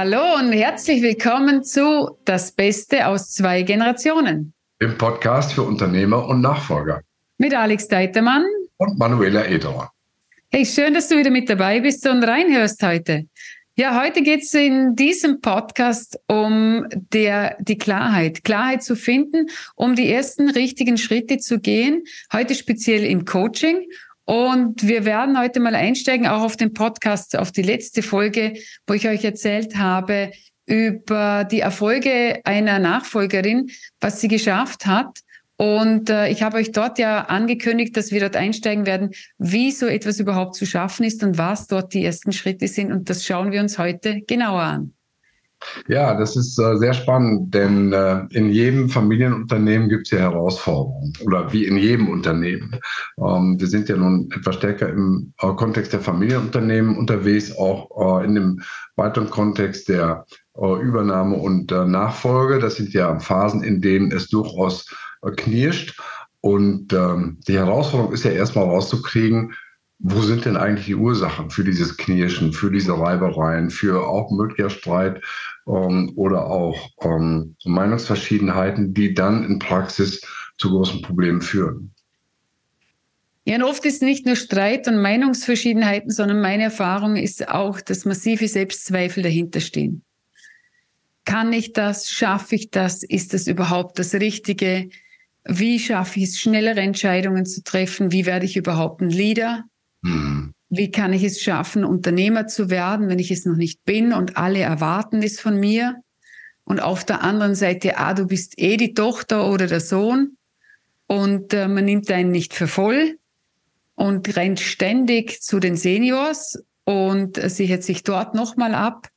Hallo und herzlich willkommen zu Das Beste aus zwei Generationen. Im Podcast für Unternehmer und Nachfolger. Mit Alex Deitermann und Manuela Ederer. Hey, schön, dass du wieder mit dabei bist und reinhörst heute. Ja, heute geht es in diesem Podcast um der, die Klarheit, Klarheit zu finden, um die ersten richtigen Schritte zu gehen. Heute speziell im Coaching und wir werden heute mal einsteigen, auch auf den Podcast, auf die letzte Folge, wo ich euch erzählt habe über die Erfolge einer Nachfolgerin, was sie geschafft hat. Und äh, ich habe euch dort ja angekündigt, dass wir dort einsteigen werden, wie so etwas überhaupt zu schaffen ist und was dort die ersten Schritte sind. Und das schauen wir uns heute genauer an. Ja, das ist äh, sehr spannend, denn äh, in jedem Familienunternehmen gibt es ja Herausforderungen oder wie in jedem Unternehmen. Ähm, wir sind ja nun etwas stärker im äh, Kontext der Familienunternehmen unterwegs, auch äh, in dem weiteren Kontext der äh, Übernahme und äh, Nachfolge. Das sind ja Phasen, in denen es durchaus knirscht. Und ähm, die Herausforderung ist ja erstmal rauszukriegen, wo sind denn eigentlich die Ursachen für dieses Knirschen, für diese Reibereien, für auch möglicher Streit ähm, oder auch ähm, Meinungsverschiedenheiten, die dann in Praxis zu großen Problemen führen? Ja, und oft ist nicht nur Streit und Meinungsverschiedenheiten, sondern meine Erfahrung ist auch, dass massive Selbstzweifel dahinter stehen. Kann ich das? Schaffe ich das? Ist das überhaupt das Richtige? Wie schaffe ich es, schnellere Entscheidungen zu treffen? Wie werde ich überhaupt ein Leader? Mhm. Wie kann ich es schaffen, Unternehmer zu werden, wenn ich es noch nicht bin und alle erwarten es von mir? Und auf der anderen Seite, ah, du bist eh die Tochter oder der Sohn und äh, man nimmt einen nicht für voll und rennt ständig zu den Seniors und äh, sichert sich dort nochmal ab.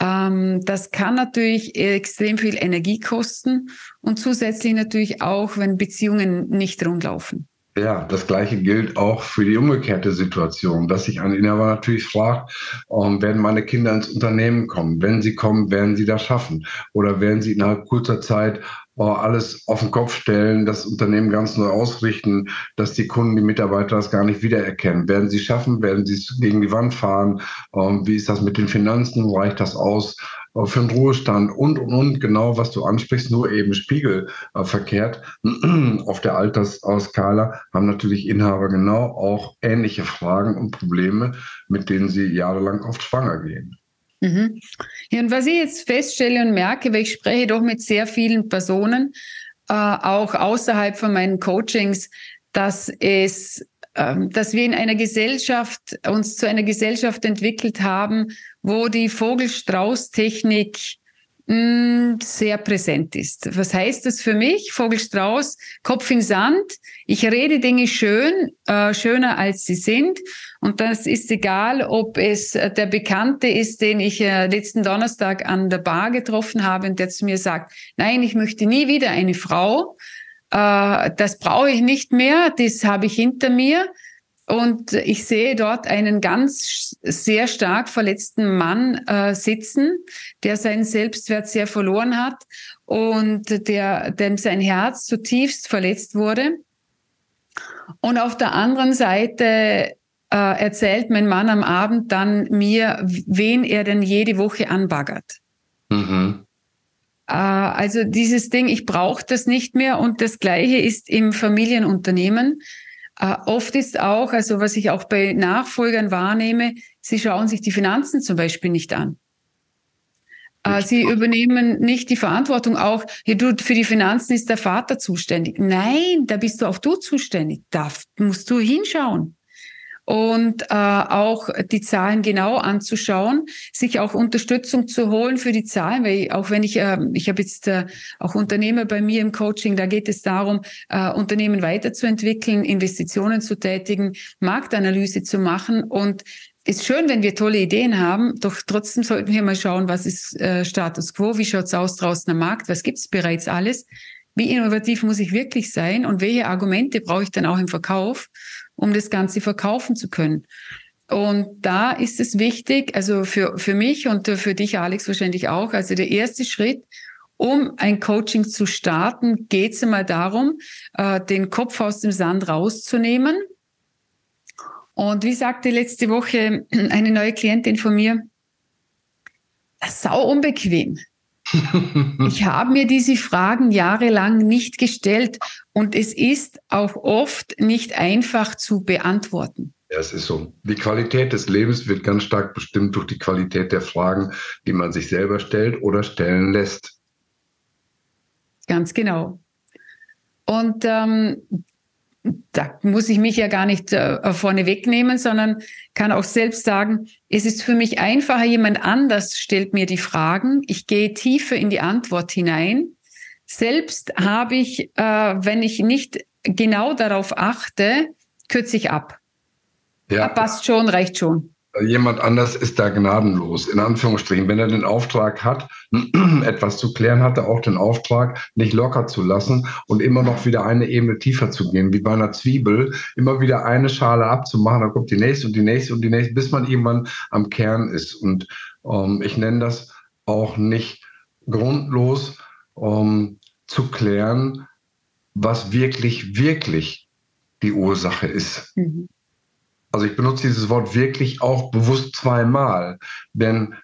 Ähm, das kann natürlich extrem viel Energie kosten und zusätzlich natürlich auch, wenn Beziehungen nicht rundlaufen. Ja, das Gleiche gilt auch für die umgekehrte Situation, dass sich ein Inhaber natürlich fragt, ähm, werden meine Kinder ins Unternehmen kommen? Wenn sie kommen, werden sie das schaffen? Oder werden sie innerhalb kurzer Zeit alles auf den Kopf stellen, das Unternehmen ganz neu ausrichten, dass die Kunden, die Mitarbeiter das gar nicht wiedererkennen? Werden sie schaffen? Werden sie es gegen die Wand fahren? Ähm, wie ist das mit den Finanzen? Reicht das aus? Äh, für den Ruhestand und, und, und, genau was du ansprichst, nur eben spiegelverkehrt. Auf der Altersskala haben natürlich Inhaber genau auch ähnliche Fragen und Probleme, mit denen sie jahrelang oft schwanger gehen. Mhm. Ja, und was ich jetzt feststelle und merke, weil ich spreche doch mit sehr vielen Personen, äh, auch außerhalb von meinen Coachings, dass es ähm, dass wir in einer Gesellschaft uns zu einer Gesellschaft entwickelt haben, wo die Vogelstrauß-Technik sehr präsent ist. Was heißt das für mich? Vogelstrauß, Kopf in Sand. Ich rede Dinge schön, äh, schöner als sie sind. Und das ist egal, ob es der Bekannte ist, den ich äh, letzten Donnerstag an der Bar getroffen habe und der zu mir sagt, nein, ich möchte nie wieder eine Frau äh, das brauche ich nicht mehr, das habe ich hinter mir. Und ich sehe dort einen ganz sehr stark verletzten Mann äh, sitzen, der seinen Selbstwert sehr verloren hat und der, dem sein Herz zutiefst verletzt wurde. Und auf der anderen Seite äh, erzählt mein Mann am Abend dann mir, wen er denn jede Woche anbaggert. Mhm. Äh, also dieses Ding, ich brauche das nicht mehr. Und das Gleiche ist im Familienunternehmen. Äh, oft ist auch, also was ich auch bei Nachfolgern wahrnehme, sie schauen sich die Finanzen zum Beispiel nicht an. Äh, sie übernehmen nicht die Verantwortung auch, ja, du, für die Finanzen ist der Vater zuständig. Nein, da bist du auch du zuständig. Da musst du hinschauen und äh, auch die Zahlen genau anzuschauen, sich auch Unterstützung zu holen für die Zahlen, weil auch wenn ich, äh, ich habe jetzt äh, auch Unternehmer bei mir im Coaching, da geht es darum, äh, Unternehmen weiterzuentwickeln, Investitionen zu tätigen, Marktanalyse zu machen. Und ist schön, wenn wir tolle Ideen haben, doch trotzdem sollten wir mal schauen, was ist äh, Status quo, wie schaut's aus draußen am Markt, was gibt's bereits alles, wie innovativ muss ich wirklich sein und welche Argumente brauche ich dann auch im Verkauf um das Ganze verkaufen zu können. Und da ist es wichtig, also für, für mich und für dich, Alex, wahrscheinlich auch, also der erste Schritt, um ein Coaching zu starten, geht es einmal darum, äh, den Kopf aus dem Sand rauszunehmen. Und wie sagte letzte Woche eine neue Klientin von mir, sau unbequem. Ich habe mir diese Fragen jahrelang nicht gestellt und es ist auch oft nicht einfach zu beantworten. Ja, es ist so. Die Qualität des Lebens wird ganz stark bestimmt durch die Qualität der Fragen, die man sich selber stellt oder stellen lässt. Ganz genau. Und ähm, da muss ich mich ja gar nicht äh, vorne wegnehmen, sondern kann auch selbst sagen, es ist für mich einfacher, jemand anders stellt mir die Fragen, ich gehe tiefer in die Antwort hinein. Selbst habe ich, äh, wenn ich nicht genau darauf achte, kürze ich ab. Ja. Passt schon, reicht schon jemand anders ist da gnadenlos, in Anführungsstrichen. Wenn er den Auftrag hat, etwas zu klären, hat er auch den Auftrag, nicht locker zu lassen und immer noch wieder eine Ebene tiefer zu gehen, wie bei einer Zwiebel, immer wieder eine Schale abzumachen, dann kommt die nächste und die nächste und die nächste, bis man irgendwann am Kern ist. Und ähm, ich nenne das auch nicht grundlos ähm, zu klären, was wirklich, wirklich die Ursache ist. Mhm. Also ich benutze dieses Wort wirklich auch bewusst zweimal, denn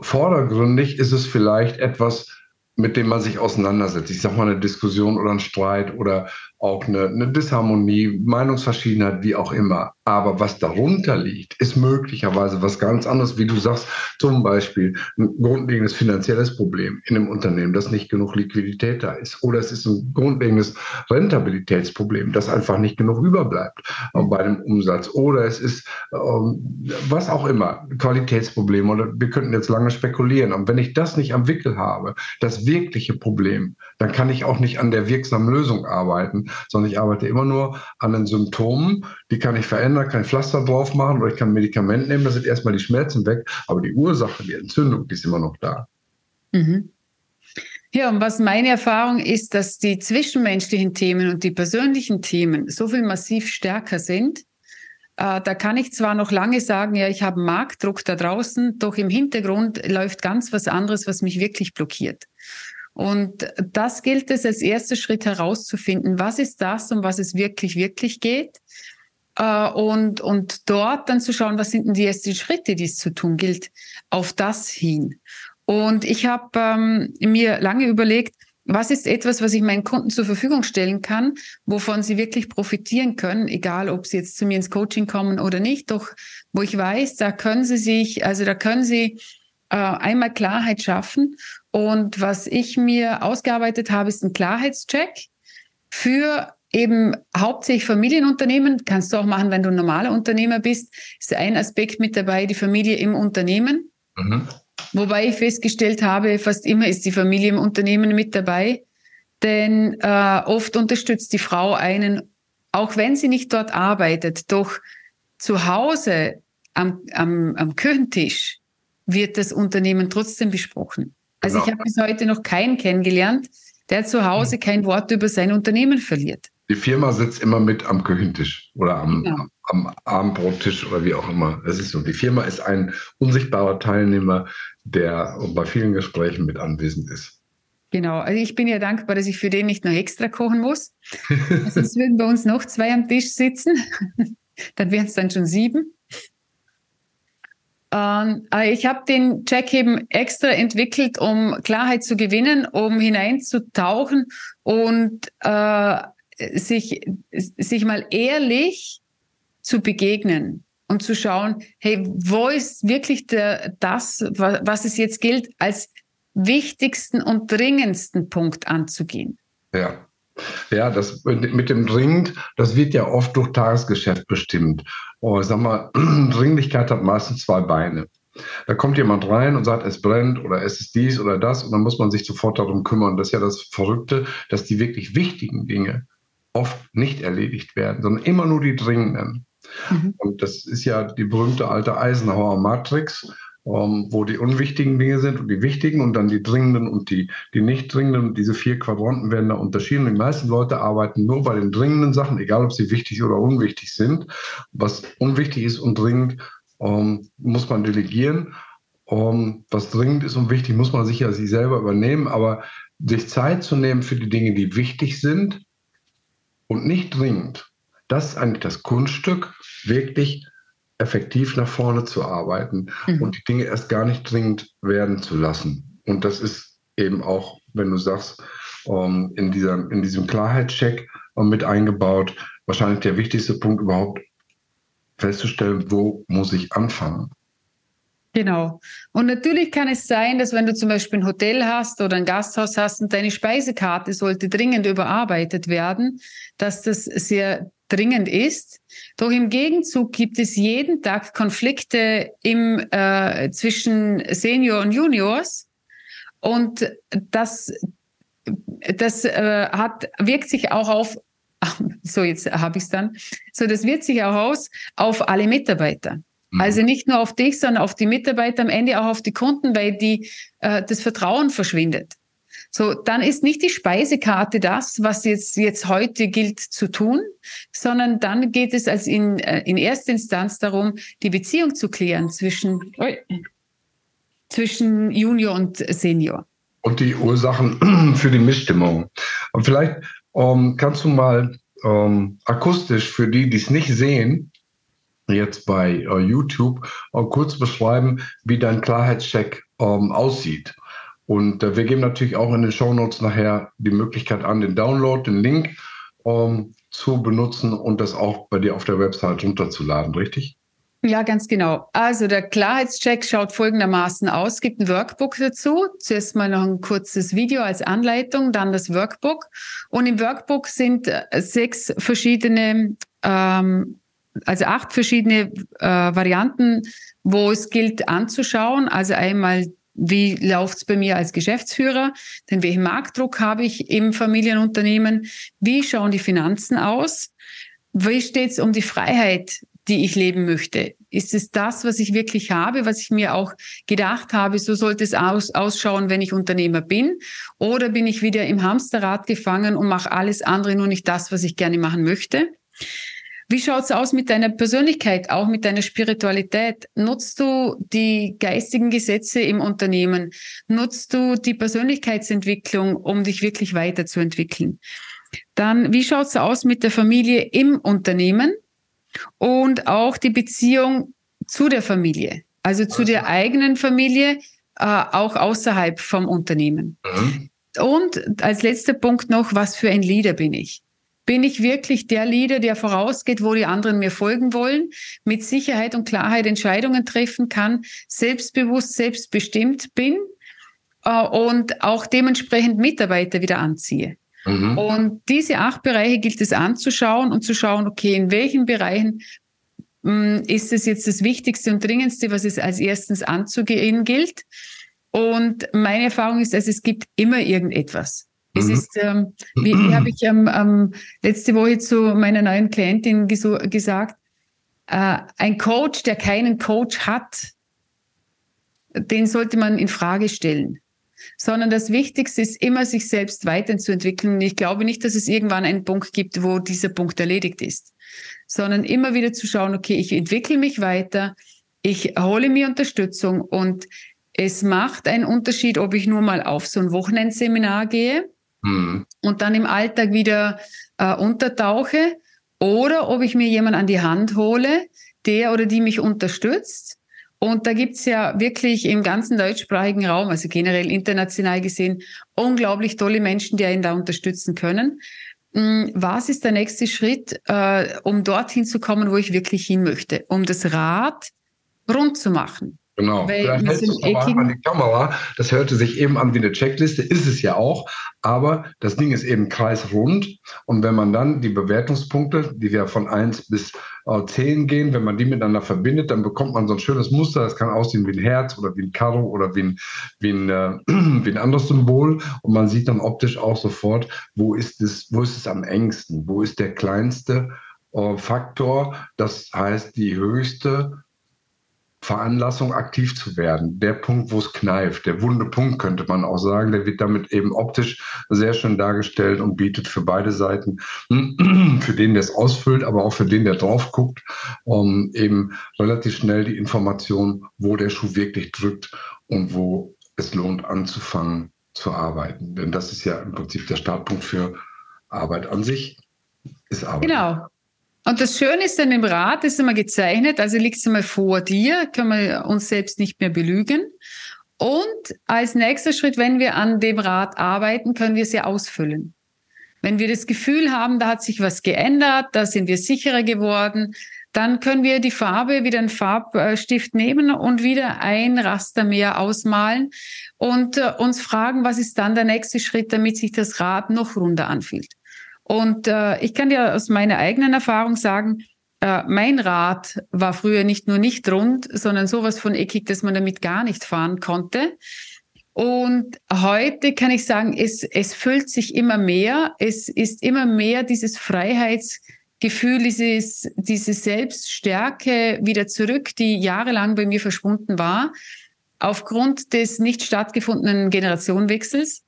vordergründig ist es vielleicht etwas, mit dem man sich auseinandersetzt. Ich sage mal eine Diskussion oder ein Streit oder auch eine, eine Disharmonie, Meinungsverschiedenheit, wie auch immer. Aber was darunter liegt, ist möglicherweise was ganz anderes, wie du sagst, zum Beispiel ein grundlegendes finanzielles Problem in einem Unternehmen, dass nicht genug Liquidität da ist. Oder es ist ein grundlegendes Rentabilitätsproblem, dass einfach nicht genug überbleibt bei dem Umsatz. Oder es ist ähm, was auch immer, Qualitätsproblem. Oder wir könnten jetzt lange spekulieren. Und wenn ich das nicht am Wickel habe, das wirkliche Problem, dann kann ich auch nicht an der wirksamen Lösung arbeiten sondern ich arbeite immer nur an den Symptomen. Die kann ich verändern, kann ich Pflaster drauf machen oder ich kann ein Medikament nehmen, da sind erstmal die Schmerzen weg, aber die Ursache, die Entzündung, die ist immer noch da. Mhm. Ja, und was meine Erfahrung ist, dass die zwischenmenschlichen Themen und die persönlichen Themen so viel massiv stärker sind. Äh, da kann ich zwar noch lange sagen, ja, ich habe Marktdruck da draußen, doch im Hintergrund läuft ganz was anderes, was mich wirklich blockiert. Und das gilt es als erster Schritt herauszufinden. Was ist das, um was es wirklich, wirklich geht? Äh, und, und dort dann zu schauen, was sind denn die ersten Schritte, die es zu tun gilt, auf das hin. Und ich habe ähm, mir lange überlegt, was ist etwas, was ich meinen Kunden zur Verfügung stellen kann, wovon sie wirklich profitieren können, egal ob sie jetzt zu mir ins Coaching kommen oder nicht, doch wo ich weiß, da können sie sich, also da können sie äh, einmal Klarheit schaffen und was ich mir ausgearbeitet habe, ist ein Klarheitscheck für eben hauptsächlich Familienunternehmen. Kannst du auch machen, wenn du ein normaler Unternehmer bist. Ist ein Aspekt mit dabei, die Familie im Unternehmen. Mhm. Wobei ich festgestellt habe, fast immer ist die Familie im Unternehmen mit dabei. Denn äh, oft unterstützt die Frau einen, auch wenn sie nicht dort arbeitet, doch zu Hause am, am, am Küchentisch wird das Unternehmen trotzdem besprochen. Also genau. ich habe bis heute noch keinen kennengelernt, der zu Hause hm. kein Wort über sein Unternehmen verliert. Die Firma sitzt immer mit am Küchentisch oder am, genau. am Abendbrottisch oder wie auch immer. Das ist so. Die Firma ist ein unsichtbarer Teilnehmer, der bei vielen Gesprächen mit anwesend ist. Genau, also ich bin ja dankbar, dass ich für den nicht noch extra kochen muss. Sonst würden bei uns noch zwei am Tisch sitzen. dann wären es dann schon sieben. Ähm, äh, ich habe den Check eben extra entwickelt, um Klarheit zu gewinnen, um hineinzutauchen und äh, sich, sich mal ehrlich zu begegnen und zu schauen, hey, wo ist wirklich der, das, was es jetzt gilt, als wichtigsten und dringendsten Punkt anzugehen? Ja. Ja, das mit dem dringend, das wird ja oft durch Tagesgeschäft bestimmt. Oh, ich sag mal, Dringlichkeit hat meistens zwei Beine. Da kommt jemand rein und sagt, es brennt oder es ist dies oder das und dann muss man sich sofort darum kümmern. Das ist ja das Verrückte, dass die wirklich wichtigen Dinge oft nicht erledigt werden, sondern immer nur die dringenden. Mhm. Und das ist ja die berühmte alte Eisenhower Matrix ähm, wo die unwichtigen Dinge sind und die wichtigen und dann die dringenden und die, die nicht dringenden. diese vier Quadranten werden da unterschieden. Die meisten Leute arbeiten nur bei den dringenden Sachen, egal ob sie wichtig oder unwichtig sind. Was unwichtig ist und dringend, ähm, muss man delegieren. Ähm, was dringend ist und wichtig, muss man sicher sich selber übernehmen. Aber sich Zeit zu nehmen für die Dinge, die wichtig sind und nicht dringend, das ist eigentlich das Kunststück, wirklich effektiv nach vorne zu arbeiten mhm. und die Dinge erst gar nicht dringend werden zu lassen. Und das ist eben auch, wenn du sagst, ähm, in, dieser, in diesem Klarheitscheck um, mit eingebaut, wahrscheinlich der wichtigste Punkt überhaupt festzustellen, wo muss ich anfangen. Genau. Und natürlich kann es sein, dass wenn du zum Beispiel ein Hotel hast oder ein Gasthaus hast und deine Speisekarte sollte dringend überarbeitet werden, dass das sehr dringend ist. Doch im Gegenzug gibt es jeden Tag Konflikte im, äh, zwischen Senior und Juniors. Und das, das äh, hat, wirkt sich auch auf, so jetzt habe ich es dann, so das wirkt sich auch aus auf alle Mitarbeiter. Mhm. Also nicht nur auf dich, sondern auf die Mitarbeiter, am Ende auch auf die Kunden, weil die, äh, das Vertrauen verschwindet. So, dann ist nicht die Speisekarte das, was jetzt, jetzt heute gilt zu tun, sondern dann geht es als in, äh, in erster Instanz darum, die Beziehung zu klären zwischen, zwischen Junior und Senior. Und die Ursachen für die Missstimmung. Und vielleicht ähm, kannst du mal ähm, akustisch für die, die es nicht sehen, jetzt bei uh, YouTube uh, kurz beschreiben, wie dein Klarheitscheck ähm, aussieht. Und uh, wir geben natürlich auch in den Show Notes nachher die Möglichkeit an, den Download, den Link zu benutzen und das auch bei dir auf der Website runterzuladen, richtig? Ja, ganz genau. Also der Klarheitscheck schaut folgendermaßen aus. Es gibt ein Workbook dazu. Zuerst mal noch ein kurzes Video als Anleitung, dann das Workbook. Und im Workbook sind äh, sechs verschiedene, ähm, also acht verschiedene äh, Varianten, wo es gilt anzuschauen. Also einmal wie läuft's bei mir als Geschäftsführer? Denn welchen Marktdruck habe ich im Familienunternehmen? Wie schauen die Finanzen aus? Wie steht's um die Freiheit die ich leben möchte? Ist es das, was ich wirklich habe, was ich mir auch gedacht habe, so sollte es aus, ausschauen, wenn ich Unternehmer bin? Oder bin ich wieder im Hamsterrad gefangen und mache alles andere, nur nicht das, was ich gerne machen möchte? Wie schaut's aus mit deiner Persönlichkeit, auch mit deiner Spiritualität? Nutzt du die geistigen Gesetze im Unternehmen? Nutzt du die Persönlichkeitsentwicklung, um dich wirklich weiterzuentwickeln? Dann, wie schaut's aus mit der Familie im Unternehmen? und auch die Beziehung zu der Familie, also zu der eigenen Familie, äh, auch außerhalb vom Unternehmen. Mhm. Und als letzter Punkt noch, was für ein Leader bin ich? Bin ich wirklich der Leader, der vorausgeht, wo die anderen mir folgen wollen, mit Sicherheit und Klarheit Entscheidungen treffen kann, selbstbewusst, selbstbestimmt bin äh, und auch dementsprechend Mitarbeiter wieder anziehe? Mhm. Und diese acht Bereiche gilt es anzuschauen und zu schauen, okay, in welchen Bereichen mh, hm, ist es jetzt das Wichtigste und Dringendste, was es als erstens anzugehen gilt. Und meine Erfahrung ist, also es gibt immer irgendetwas. Mhm. Es ist, ähm, wie, wie habe ich ähm, ähm, letzte Woche zu meiner neuen Klientin gesagt, äh, ein Coach, der keinen Coach hat, den sollte man in Frage stellen sondern das Wichtigste ist immer, sich selbst weiterzuentwickeln. Und ich glaube nicht, dass es irgendwann einen Punkt gibt, wo dieser Punkt erledigt ist, sondern immer wieder zu schauen, okay, ich entwickle mich weiter, ich hole mir Unterstützung und es macht einen Unterschied, ob ich nur mal auf so ein Wochenendseminar gehe mhm. und dann im Alltag wieder äh, untertauche oder ob ich mir jemanden an die Hand hole, der oder die mich unterstützt und da gibt's ja wirklich im ganzen deutschsprachigen Raum, also generell international gesehen, unglaublich tolle Menschen, die einen da unterstützen können. Hm, was ist der nächste Schritt, äh, um dorthin zu kommen, wo ich wirklich hin möchte? Um das Rad rund zu machen. Genau. Weil Vielleicht hältst du es an die Kamera. Das hörte sich eben an wie eine Checkliste, ist es ja auch. Aber das Ding ist eben kreisrund. Und wenn man dann die Bewertungspunkte, die ja von 1 bis äh, 10 gehen, wenn man die miteinander verbindet, dann bekommt man so ein schönes Muster. Das kann aussehen wie ein Herz oder wie ein Karo oder wie ein, wie ein, äh, wie ein anderes Symbol. Und man sieht dann optisch auch sofort, wo ist es, wo ist es am engsten? Wo ist der kleinste äh, Faktor? Das heißt, die höchste Veranlassung, aktiv zu werden. Der Punkt, wo es kneift, der wunde Punkt könnte man auch sagen, der wird damit eben optisch sehr schön dargestellt und bietet für beide Seiten, für den, der es ausfüllt, aber auch für den, der drauf guckt, um eben relativ schnell die Information, wo der Schuh wirklich drückt und wo es lohnt anzufangen zu arbeiten. Denn das ist ja im Prinzip der Startpunkt für Arbeit an sich, ist Arbeit. Genau. Und das Schöne ist dann im Rad, ist immer gezeichnet, also liegt es einmal vor dir, können wir uns selbst nicht mehr belügen. Und als nächster Schritt, wenn wir an dem Rad arbeiten, können wir es ja ausfüllen. Wenn wir das Gefühl haben, da hat sich was geändert, da sind wir sicherer geworden, dann können wir die Farbe wieder einen Farbstift nehmen und wieder ein Raster mehr ausmalen und äh, uns fragen, was ist dann der nächste Schritt, damit sich das Rad noch runder anfühlt. Und äh, ich kann dir aus meiner eigenen Erfahrung sagen, äh, mein Rad war früher nicht nur nicht rund, sondern sowas von eckig, dass man damit gar nicht fahren konnte. Und heute kann ich sagen, es, es füllt sich immer mehr. Es ist immer mehr dieses Freiheitsgefühl, dieses, diese Selbststärke wieder zurück, die jahrelang bei mir verschwunden war, aufgrund des nicht stattgefundenen Generationenwechsels.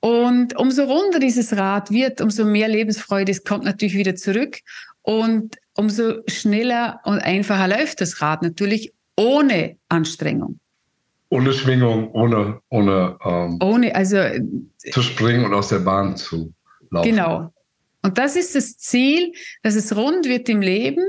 Und umso runder dieses Rad wird, umso mehr Lebensfreude es kommt natürlich wieder zurück. Und umso schneller und einfacher läuft das Rad natürlich ohne Anstrengung. Ohne Schwingung, ohne, ohne, ähm, ohne also, zu springen und aus der Bahn zu laufen. Genau. Und das ist das Ziel, dass es rund wird im Leben.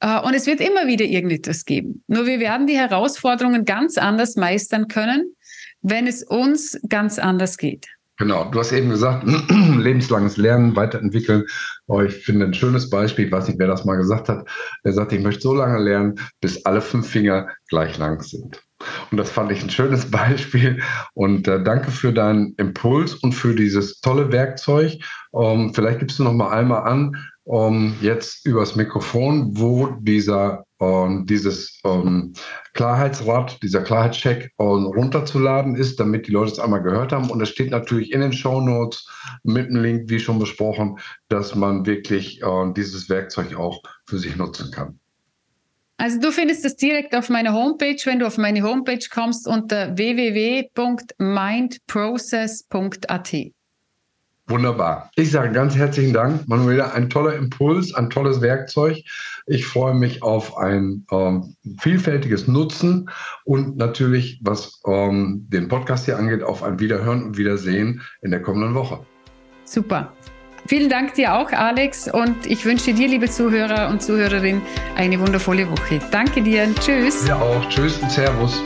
Äh, und es wird immer wieder irgendetwas geben. Nur wir werden die Herausforderungen ganz anders meistern können, wenn es uns ganz anders geht. Genau, du hast eben gesagt, lebenslanges Lernen, weiterentwickeln. Oh, ich finde ein schönes Beispiel, ich weiß nicht, wer das mal gesagt hat. Er sagte, ich möchte so lange lernen, bis alle fünf Finger gleich lang sind. Und das fand ich ein schönes Beispiel. Und äh, danke für deinen Impuls und für dieses tolle Werkzeug. Ähm, vielleicht gibst du noch mal einmal an, um, jetzt übers Mikrofon, wo dieser um, dieses um, Klarheitsrad, dieser Klarheitscheck um, runterzuladen ist, damit die Leute es einmal gehört haben. Und es steht natürlich in den Show Notes mit einem Link, wie schon besprochen, dass man wirklich dieses Werkzeug auch für sich nutzen kann. Also du findest es direkt auf meiner Homepage, wenn du auf meine Homepage kommst unter www.mindprocess.at. Wunderbar. Ich sage ganz herzlichen Dank, Manuela. Ein toller Impuls, ein tolles Werkzeug. Ich freue mich auf ein ähm, vielfältiges Nutzen und natürlich, was ähm, den Podcast hier angeht, auf ein Wiederhören und Wiedersehen in der kommenden Woche. Super. Vielen Dank dir auch, Alex, und ich wünsche dir, liebe Zuhörer und Zuhörerinnen, eine wundervolle Woche. Danke dir. Tschüss. Ja auch. Tschüss und Servus.